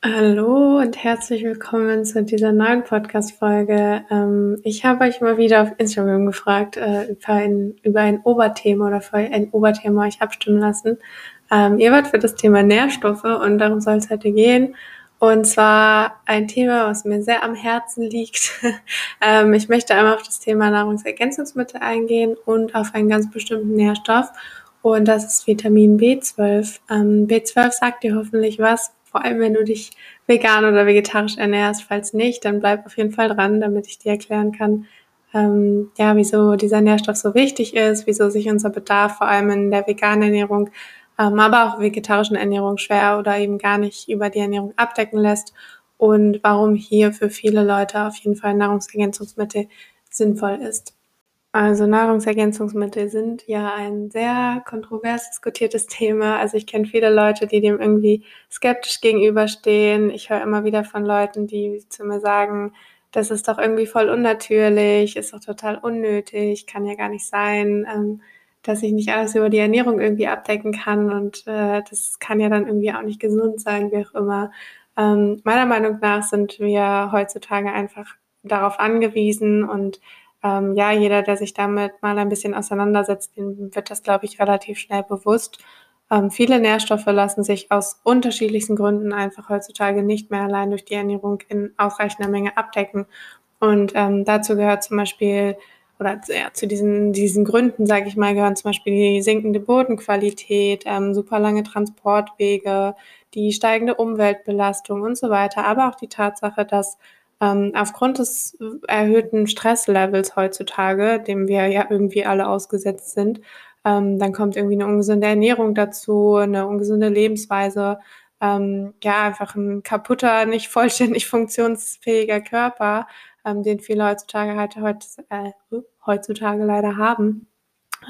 Hallo und herzlich willkommen zu dieser neuen Podcast-Folge. Ähm, ich habe euch mal wieder auf Instagram gefragt, äh, über, ein, über ein Oberthema oder für ein Oberthema euch abstimmen lassen. Ähm, ihr wart für das Thema Nährstoffe und darum soll es heute gehen. Und zwar ein Thema, was mir sehr am Herzen liegt. ähm, ich möchte einmal auf das Thema Nahrungsergänzungsmittel eingehen und auf einen ganz bestimmten Nährstoff. Und das ist Vitamin B12. Ähm, B12 sagt dir hoffentlich was, vor allem wenn du dich vegan oder vegetarisch ernährst. Falls nicht, dann bleib auf jeden Fall dran, damit ich dir erklären kann, ähm, ja, wieso dieser Nährstoff so wichtig ist, wieso sich unser Bedarf vor allem in der veganen Ernährung, ähm, aber auch vegetarischen Ernährung schwer oder eben gar nicht über die Ernährung abdecken lässt und warum hier für viele Leute auf jeden Fall Nahrungsergänzungsmittel sinnvoll ist. Also Nahrungsergänzungsmittel sind ja ein sehr kontrovers diskutiertes Thema. Also ich kenne viele Leute, die dem irgendwie skeptisch gegenüberstehen. Ich höre immer wieder von Leuten, die zu mir sagen, das ist doch irgendwie voll unnatürlich, ist doch total unnötig, kann ja gar nicht sein, ähm, dass ich nicht alles über die Ernährung irgendwie abdecken kann und äh, das kann ja dann irgendwie auch nicht gesund sein, wie auch immer. Ähm, meiner Meinung nach sind wir heutzutage einfach darauf angewiesen und ähm, ja, jeder, der sich damit mal ein bisschen auseinandersetzt, dem wird das, glaube ich, relativ schnell bewusst. Ähm, viele Nährstoffe lassen sich aus unterschiedlichsten Gründen einfach heutzutage nicht mehr allein durch die Ernährung in ausreichender Menge abdecken. Und ähm, dazu gehört zum Beispiel, oder ja, zu diesen, diesen Gründen, sage ich mal, gehören zum Beispiel die sinkende Bodenqualität, ähm, super lange Transportwege, die steigende Umweltbelastung und so weiter, aber auch die Tatsache, dass ähm, aufgrund des erhöhten Stresslevels heutzutage, dem wir ja irgendwie alle ausgesetzt sind, ähm, dann kommt irgendwie eine ungesunde Ernährung dazu, eine ungesunde Lebensweise, ähm, ja, einfach ein kaputter, nicht vollständig funktionsfähiger Körper, ähm, den viele heutzutage halt heut, äh, heutzutage leider haben,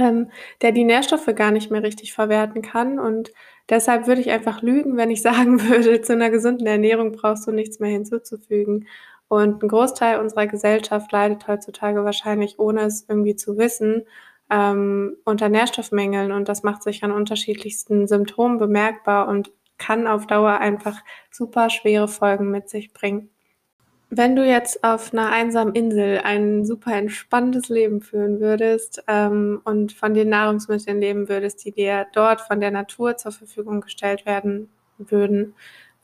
ähm, der die Nährstoffe gar nicht mehr richtig verwerten kann. Und deshalb würde ich einfach lügen, wenn ich sagen würde, zu einer gesunden Ernährung brauchst du nichts mehr hinzuzufügen. Und ein Großteil unserer Gesellschaft leidet heutzutage wahrscheinlich, ohne es irgendwie zu wissen, ähm, unter Nährstoffmängeln. Und das macht sich an unterschiedlichsten Symptomen bemerkbar und kann auf Dauer einfach super schwere Folgen mit sich bringen. Wenn du jetzt auf einer einsamen Insel ein super entspanntes Leben führen würdest ähm, und von den Nahrungsmitteln leben würdest, die dir dort von der Natur zur Verfügung gestellt werden würden,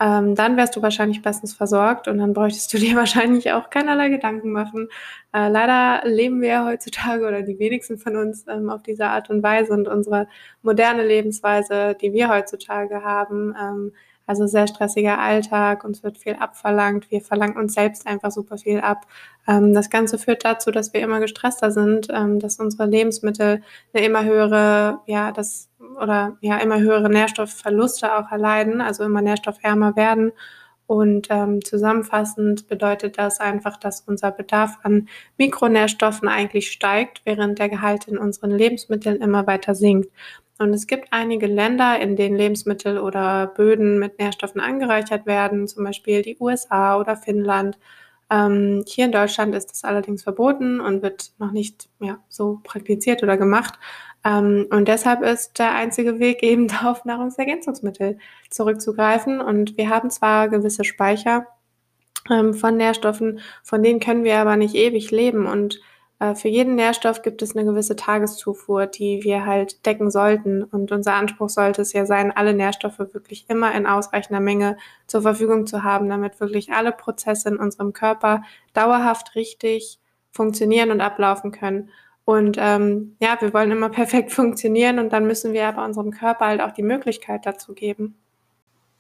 ähm, dann wärst du wahrscheinlich bestens versorgt und dann bräuchtest du dir wahrscheinlich auch keinerlei Gedanken machen. Äh, leider leben wir ja heutzutage oder die wenigsten von uns ähm, auf diese Art und Weise und unsere moderne Lebensweise, die wir heutzutage haben, ähm, also sehr stressiger Alltag, uns wird viel abverlangt, wir verlangen uns selbst einfach super viel ab. Ähm, das Ganze führt dazu, dass wir immer gestresster sind, ähm, dass unsere Lebensmittel eine immer höhere, ja, das oder ja immer höhere Nährstoffverluste auch erleiden, also immer nährstoffärmer werden. Und ähm, zusammenfassend bedeutet das einfach, dass unser Bedarf an Mikronährstoffen eigentlich steigt, während der Gehalt in unseren Lebensmitteln immer weiter sinkt. Und es gibt einige Länder, in denen Lebensmittel oder Böden mit Nährstoffen angereichert werden, zum Beispiel die USA oder Finnland. Ähm, hier in Deutschland ist das allerdings verboten und wird noch nicht ja, so praktiziert oder gemacht. Ähm, und deshalb ist der einzige Weg eben auf Nahrungsergänzungsmittel zurückzugreifen. Und wir haben zwar gewisse Speicher ähm, von Nährstoffen, von denen können wir aber nicht ewig leben. Und äh, für jeden Nährstoff gibt es eine gewisse Tageszufuhr, die wir halt decken sollten. Und unser Anspruch sollte es ja sein, alle Nährstoffe wirklich immer in ausreichender Menge zur Verfügung zu haben, damit wirklich alle Prozesse in unserem Körper dauerhaft richtig funktionieren und ablaufen können. Und ähm, ja, wir wollen immer perfekt funktionieren und dann müssen wir aber unserem Körper halt auch die Möglichkeit dazu geben.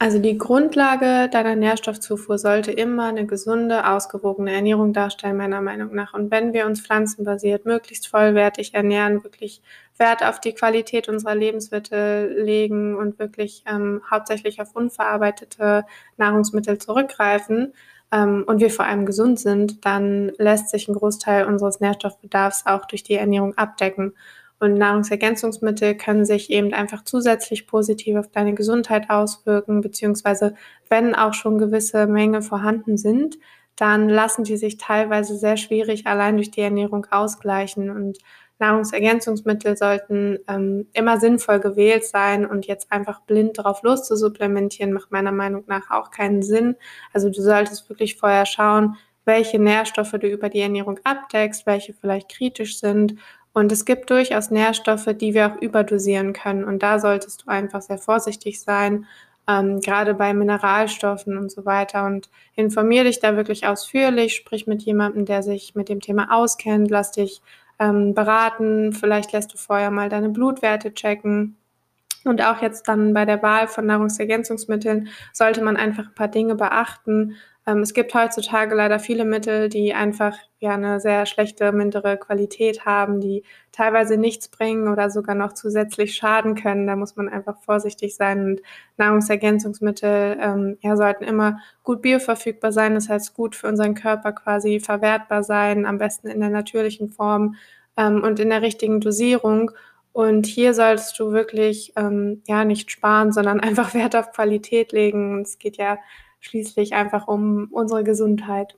Also die Grundlage deiner Nährstoffzufuhr sollte immer eine gesunde, ausgewogene Ernährung darstellen, meiner Meinung nach. Und wenn wir uns pflanzenbasiert möglichst vollwertig ernähren, wirklich Wert auf die Qualität unserer Lebensmittel legen und wirklich ähm, hauptsächlich auf unverarbeitete Nahrungsmittel zurückgreifen ähm, und wir vor allem gesund sind, dann lässt sich ein Großteil unseres Nährstoffbedarfs auch durch die Ernährung abdecken. Und Nahrungsergänzungsmittel können sich eben einfach zusätzlich positiv auf deine Gesundheit auswirken, beziehungsweise wenn auch schon gewisse Menge vorhanden sind, dann lassen die sich teilweise sehr schwierig allein durch die Ernährung ausgleichen. Und Nahrungsergänzungsmittel sollten ähm, immer sinnvoll gewählt sein und jetzt einfach blind drauf loszusupplementieren, macht meiner Meinung nach auch keinen Sinn. Also du solltest wirklich vorher schauen, welche Nährstoffe du über die Ernährung abdeckst, welche vielleicht kritisch sind. Und es gibt durchaus Nährstoffe, die wir auch überdosieren können. Und da solltest du einfach sehr vorsichtig sein, ähm, gerade bei Mineralstoffen und so weiter. Und informier dich da wirklich ausführlich, sprich mit jemandem, der sich mit dem Thema auskennt, lass dich ähm, beraten, vielleicht lässt du vorher mal deine Blutwerte checken. Und auch jetzt dann bei der Wahl von Nahrungsergänzungsmitteln sollte man einfach ein paar Dinge beachten. Ähm, es gibt heutzutage leider viele Mittel, die einfach ja eine sehr schlechte, mindere Qualität haben, die teilweise nichts bringen oder sogar noch zusätzlich schaden können. Da muss man einfach vorsichtig sein. Und Nahrungsergänzungsmittel ähm, ja, sollten immer gut bioverfügbar sein, das heißt gut für unseren Körper quasi verwertbar sein, am besten in der natürlichen Form ähm, und in der richtigen Dosierung. Und hier solltest du wirklich ähm, ja nicht sparen, sondern einfach Wert auf Qualität legen. Es geht ja schließlich einfach um unsere Gesundheit.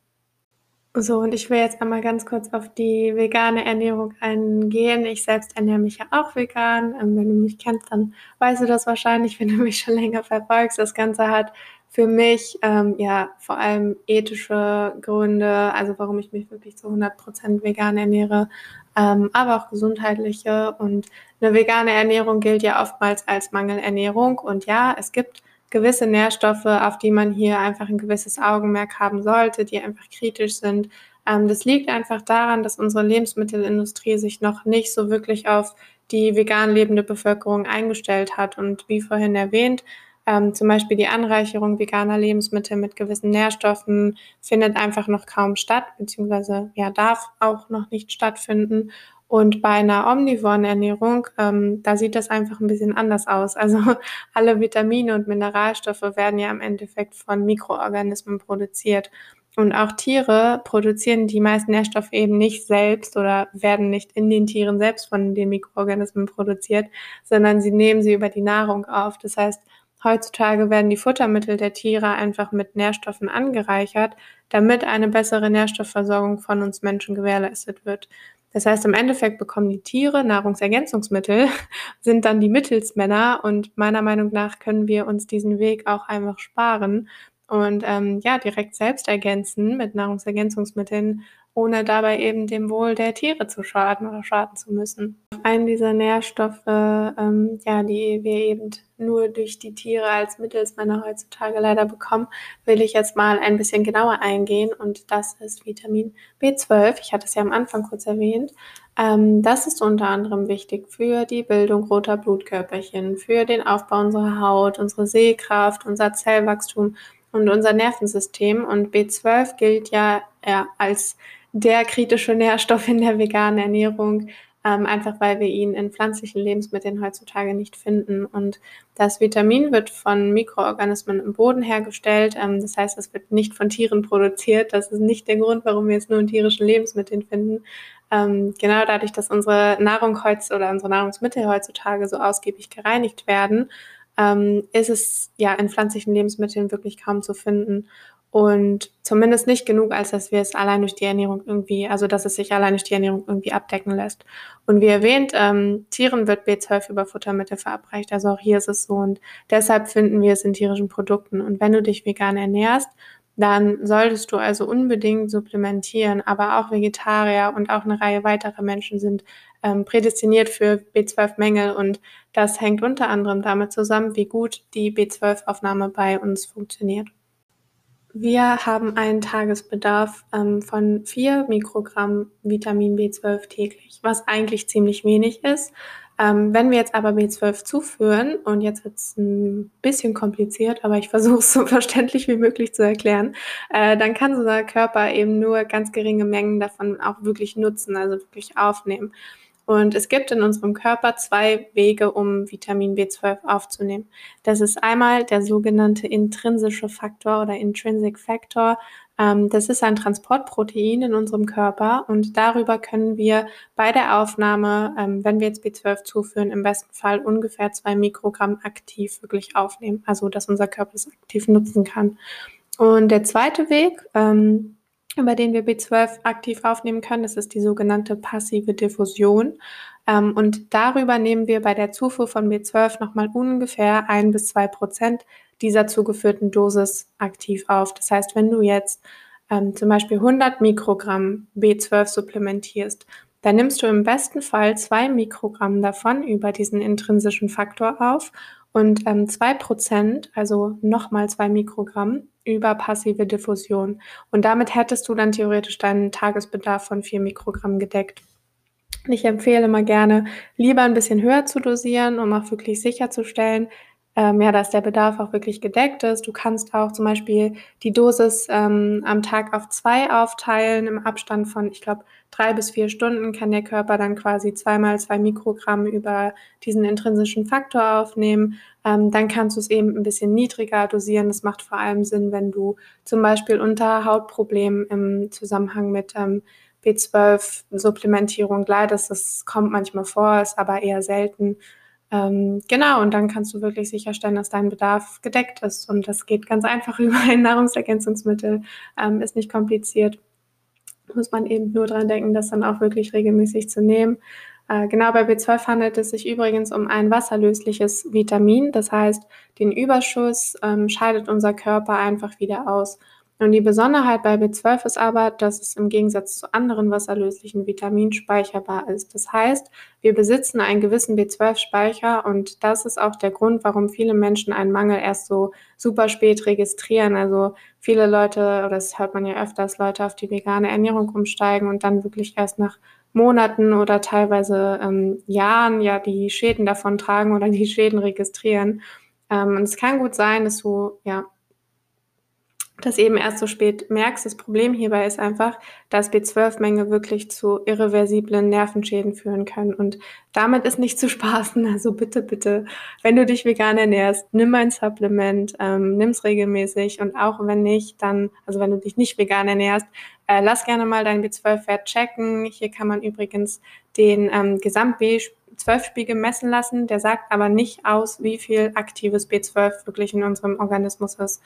So, und ich will jetzt einmal ganz kurz auf die vegane Ernährung eingehen. Ich selbst ernähre mich ja auch vegan. Ähm, wenn du mich kennst, dann weißt du das wahrscheinlich, wenn du mich schon länger verfolgst. Das Ganze hat für mich ähm, ja vor allem ethische Gründe, also warum ich mich wirklich zu 100% vegan ernähre, ähm, aber auch gesundheitliche. Und eine vegane Ernährung gilt ja oftmals als Mangelernährung. Und ja, es gibt gewisse Nährstoffe, auf die man hier einfach ein gewisses Augenmerk haben sollte, die einfach kritisch sind. Ähm, das liegt einfach daran, dass unsere Lebensmittelindustrie sich noch nicht so wirklich auf die vegan lebende Bevölkerung eingestellt hat. Und wie vorhin erwähnt, ähm, zum Beispiel die Anreicherung veganer Lebensmittel mit gewissen Nährstoffen findet einfach noch kaum statt, beziehungsweise ja, darf auch noch nicht stattfinden. Und bei einer omnivoren Ernährung, ähm, da sieht das einfach ein bisschen anders aus. Also alle Vitamine und Mineralstoffe werden ja im Endeffekt von Mikroorganismen produziert. Und auch Tiere produzieren die meisten Nährstoffe eben nicht selbst oder werden nicht in den Tieren selbst von den Mikroorganismen produziert, sondern sie nehmen sie über die Nahrung auf. Das heißt, heutzutage werden die Futtermittel der Tiere einfach mit Nährstoffen angereichert, damit eine bessere Nährstoffversorgung von uns Menschen gewährleistet wird. Das heißt, im Endeffekt bekommen die Tiere Nahrungsergänzungsmittel, sind dann die Mittelsmänner und meiner Meinung nach können wir uns diesen Weg auch einfach sparen und ähm, ja, direkt selbst ergänzen mit Nahrungsergänzungsmitteln ohne dabei eben dem Wohl der Tiere zu schaden oder schaden zu müssen. Einen dieser Nährstoffe, ähm, ja, die wir eben nur durch die Tiere als Mittelsmänner heutzutage leider bekommen, will ich jetzt mal ein bisschen genauer eingehen und das ist Vitamin B12. Ich hatte es ja am Anfang kurz erwähnt. Ähm, das ist unter anderem wichtig für die Bildung roter Blutkörperchen, für den Aufbau unserer Haut, unsere Sehkraft, unser Zellwachstum und unser Nervensystem. Und B12 gilt ja, ja als der kritische Nährstoff in der veganen Ernährung, ähm, einfach weil wir ihn in pflanzlichen Lebensmitteln heutzutage nicht finden. Und das Vitamin wird von Mikroorganismen im Boden hergestellt. Ähm, das heißt, es wird nicht von Tieren produziert. Das ist nicht der Grund, warum wir es nur in tierischen Lebensmitteln finden. Ähm, genau dadurch, dass unsere Nahrung heutzutage oder unsere Nahrungsmittel heutzutage so ausgiebig gereinigt werden, ähm, ist es ja in pflanzlichen Lebensmitteln wirklich kaum zu finden und zumindest nicht genug, als dass wir es allein durch die Ernährung irgendwie, also dass es sich allein durch die Ernährung irgendwie abdecken lässt. Und wie erwähnt, ähm, Tieren wird B12 über Futtermittel verabreicht, also auch hier ist es so und deshalb finden wir es in tierischen Produkten. Und wenn du dich vegan ernährst, dann solltest du also unbedingt supplementieren, aber auch Vegetarier und auch eine Reihe weiterer Menschen sind ähm, prädestiniert für B12-Mängel und das hängt unter anderem damit zusammen, wie gut die B12-Aufnahme bei uns funktioniert. Wir haben einen Tagesbedarf ähm, von 4 Mikrogramm Vitamin B12 täglich, was eigentlich ziemlich wenig ist. Ähm, wenn wir jetzt aber B12 zuführen, und jetzt wird es ein bisschen kompliziert, aber ich versuche es so verständlich wie möglich zu erklären, äh, dann kann unser Körper eben nur ganz geringe Mengen davon auch wirklich nutzen, also wirklich aufnehmen. Und es gibt in unserem Körper zwei Wege, um Vitamin B12 aufzunehmen. Das ist einmal der sogenannte intrinsische Faktor oder Intrinsic Factor. Ähm, das ist ein Transportprotein in unserem Körper und darüber können wir bei der Aufnahme, ähm, wenn wir jetzt B12 zuführen, im besten Fall ungefähr zwei Mikrogramm aktiv wirklich aufnehmen. Also, dass unser Körper es aktiv nutzen kann. Und der zweite Weg, ähm, über den wir B12 aktiv aufnehmen können. Das ist die sogenannte passive Diffusion. Ähm, und darüber nehmen wir bei der Zufuhr von B12 nochmal ungefähr ein bis zwei Prozent dieser zugeführten Dosis aktiv auf. Das heißt, wenn du jetzt ähm, zum Beispiel 100 Mikrogramm B12 supplementierst, dann nimmst du im besten Fall zwei Mikrogramm davon über diesen intrinsischen Faktor auf und ähm, zwei Prozent, also nochmal zwei Mikrogramm über passive Diffusion. Und damit hättest du dann theoretisch deinen Tagesbedarf von vier Mikrogramm gedeckt. Ich empfehle immer gerne, lieber ein bisschen höher zu dosieren, um auch wirklich sicherzustellen, ähm, ja, dass der Bedarf auch wirklich gedeckt ist. Du kannst auch zum Beispiel die Dosis ähm, am Tag auf zwei aufteilen im Abstand von, ich glaube, drei bis vier Stunden kann der Körper dann quasi zweimal zwei Mikrogramm über diesen intrinsischen Faktor aufnehmen. Ähm, dann kannst du es eben ein bisschen niedriger dosieren. Das macht vor allem Sinn, wenn du zum Beispiel unter Hautproblemen im Zusammenhang mit ähm, B12-Supplementierung leidest. Das kommt manchmal vor, ist aber eher selten. Ähm, genau, und dann kannst du wirklich sicherstellen, dass dein Bedarf gedeckt ist. Und das geht ganz einfach über ein Nahrungsergänzungsmittel, ähm, ist nicht kompliziert. Muss man eben nur dran denken, das dann auch wirklich regelmäßig zu nehmen. Äh, genau bei B12 handelt es sich übrigens um ein wasserlösliches Vitamin. Das heißt, den Überschuss ähm, scheidet unser Körper einfach wieder aus. Und die Besonderheit bei B12 ist aber, dass es im Gegensatz zu anderen wasserlöslichen Vitaminen speicherbar ist. Das heißt, wir besitzen einen gewissen B12-Speicher und das ist auch der Grund, warum viele Menschen einen Mangel erst so super spät registrieren. Also viele Leute, oder das hört man ja öfters, Leute auf die vegane Ernährung umsteigen und dann wirklich erst nach Monaten oder teilweise ähm, Jahren ja die Schäden davon tragen oder die Schäden registrieren. Ähm, und es kann gut sein, dass du ja das eben erst so spät merkst. Das Problem hierbei ist einfach, dass B12-Menge wirklich zu irreversiblen Nervenschäden führen können. Und damit ist nicht zu spaßen. Also bitte, bitte, wenn du dich vegan ernährst, nimm ein Supplement, ähm, nimm es regelmäßig und auch wenn nicht, dann, also wenn du dich nicht vegan ernährst, äh, lass gerne mal deinen B12-Wert checken. Hier kann man übrigens den ähm, Gesamt B12-Spiegel messen lassen. Der sagt aber nicht aus, wie viel aktives B12 wirklich in unserem Organismus ist.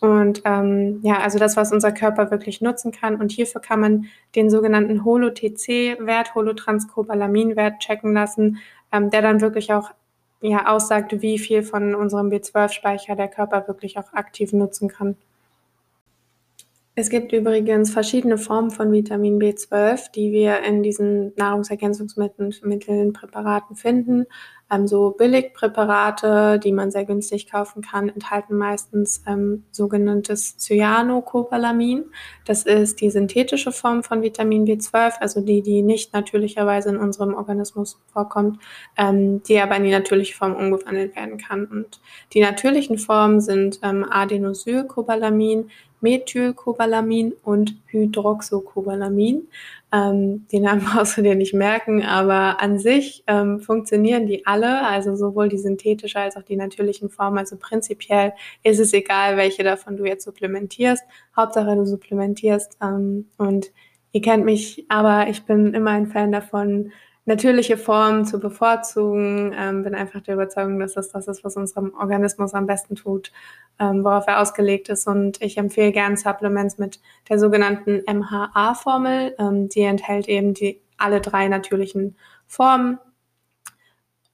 Und ähm, ja, also das, was unser Körper wirklich nutzen kann. Und hierfür kann man den sogenannten Holo-TC-Wert, Holotranscobalamin-Wert checken lassen, ähm, der dann wirklich auch ja, aussagt, wie viel von unserem B12-Speicher der Körper wirklich auch aktiv nutzen kann. Es gibt übrigens verschiedene Formen von Vitamin B12, die wir in diesen Nahrungsergänzungsmitteln, Präparaten finden. Ähm, so Billigpräparate, die man sehr günstig kaufen kann, enthalten meistens ähm, sogenanntes Cyanocobalamin. Das ist die synthetische Form von Vitamin B12, also die, die nicht natürlicherweise in unserem Organismus vorkommt, ähm, die aber in die natürliche Form umgewandelt werden kann. Und die natürlichen Formen sind ähm, Adenosylcobalamin, Methylcobalamin und Hydroxocobalamin. Ähm, den Namen brauchst du dir nicht merken, aber an sich ähm, funktionieren die alle, also sowohl die synthetische als auch die natürlichen Formen. Also prinzipiell ist es egal, welche davon du jetzt supplementierst. Hauptsache du supplementierst. Ähm, und ihr kennt mich, aber ich bin immer ein Fan davon, natürliche Formen zu bevorzugen. Ähm, bin einfach der Überzeugung, dass das das ist, was unserem Organismus am besten tut, ähm, worauf er ausgelegt ist. Und ich empfehle gern Supplements mit der sogenannten MHA-Formel. Ähm, die enthält eben die alle drei natürlichen Formen.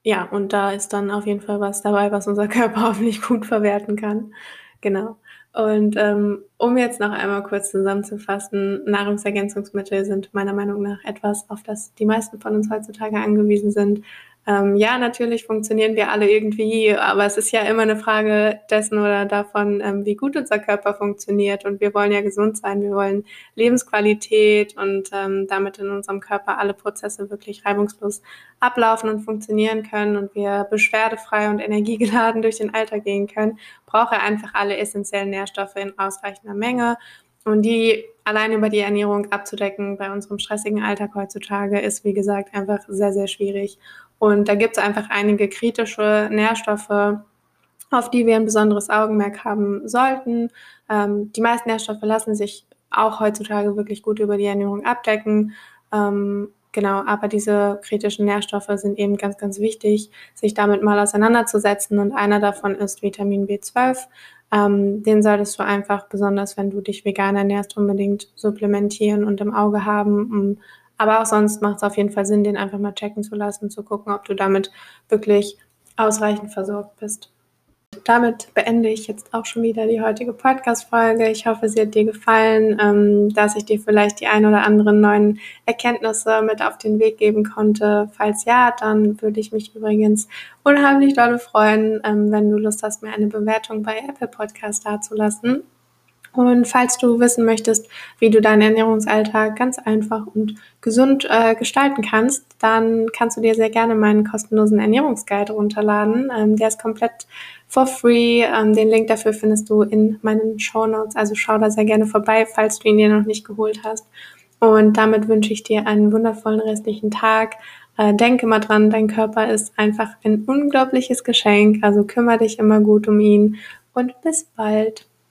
Ja, und da ist dann auf jeden Fall was dabei, was unser Körper hoffentlich gut verwerten kann. Genau. Und ähm, um jetzt noch einmal kurz zusammenzufassen, Nahrungsergänzungsmittel sind meiner Meinung nach etwas, auf das die meisten von uns heutzutage angewiesen sind. Ähm, ja, natürlich funktionieren wir alle irgendwie, aber es ist ja immer eine Frage dessen oder davon, ähm, wie gut unser Körper funktioniert. Und wir wollen ja gesund sein, wir wollen Lebensqualität und ähm, damit in unserem Körper alle Prozesse wirklich reibungslos ablaufen und funktionieren können und wir beschwerdefrei und energiegeladen durch den Alltag gehen können, braucht er einfach alle essentiellen Nährstoffe in ausreichender Menge. Und die allein über die Ernährung abzudecken bei unserem stressigen Alltag heutzutage ist, wie gesagt, einfach sehr, sehr schwierig. Und da gibt es einfach einige kritische Nährstoffe, auf die wir ein besonderes Augenmerk haben sollten. Ähm, die meisten Nährstoffe lassen sich auch heutzutage wirklich gut über die Ernährung abdecken. Ähm, genau, aber diese kritischen Nährstoffe sind eben ganz, ganz wichtig, sich damit mal auseinanderzusetzen. Und einer davon ist Vitamin B12. ähm, den solltest du einfach, besonders wenn du dich vegan ernährst, unbedingt supplementieren und im Auge haben. Aber auch sonst macht es auf jeden Fall Sinn, den einfach mal checken zu lassen, zu gucken, ob du damit wirklich ausreichend versorgt bist. Damit beende ich jetzt auch schon wieder die heutige Podcast-Folge. Ich hoffe, sie hat dir gefallen, ähm, dass ich dir vielleicht die ein oder anderen neuen Erkenntnisse mit auf den Weg geben konnte. Falls ja, dann würde ich mich übrigens unheimlich dolle freuen, ähm, wenn du Lust hast, mir eine Bewertung bei Apple Podcast dazulassen. Und falls du wissen möchtest, wie du deinen Ernährungsalltag ganz einfach und gesund äh, gestalten kannst, dann kannst du dir sehr gerne meinen kostenlosen Ernährungsguide runterladen. Ähm, der ist komplett for free. Ähm, den Link dafür findest du in meinen Show Notes. Also schau da sehr gerne vorbei, falls du ihn dir noch nicht geholt hast. Und damit wünsche ich dir einen wundervollen restlichen Tag. Äh, denke mal dran, dein Körper ist einfach ein unglaubliches Geschenk. Also kümmere dich immer gut um ihn und bis bald.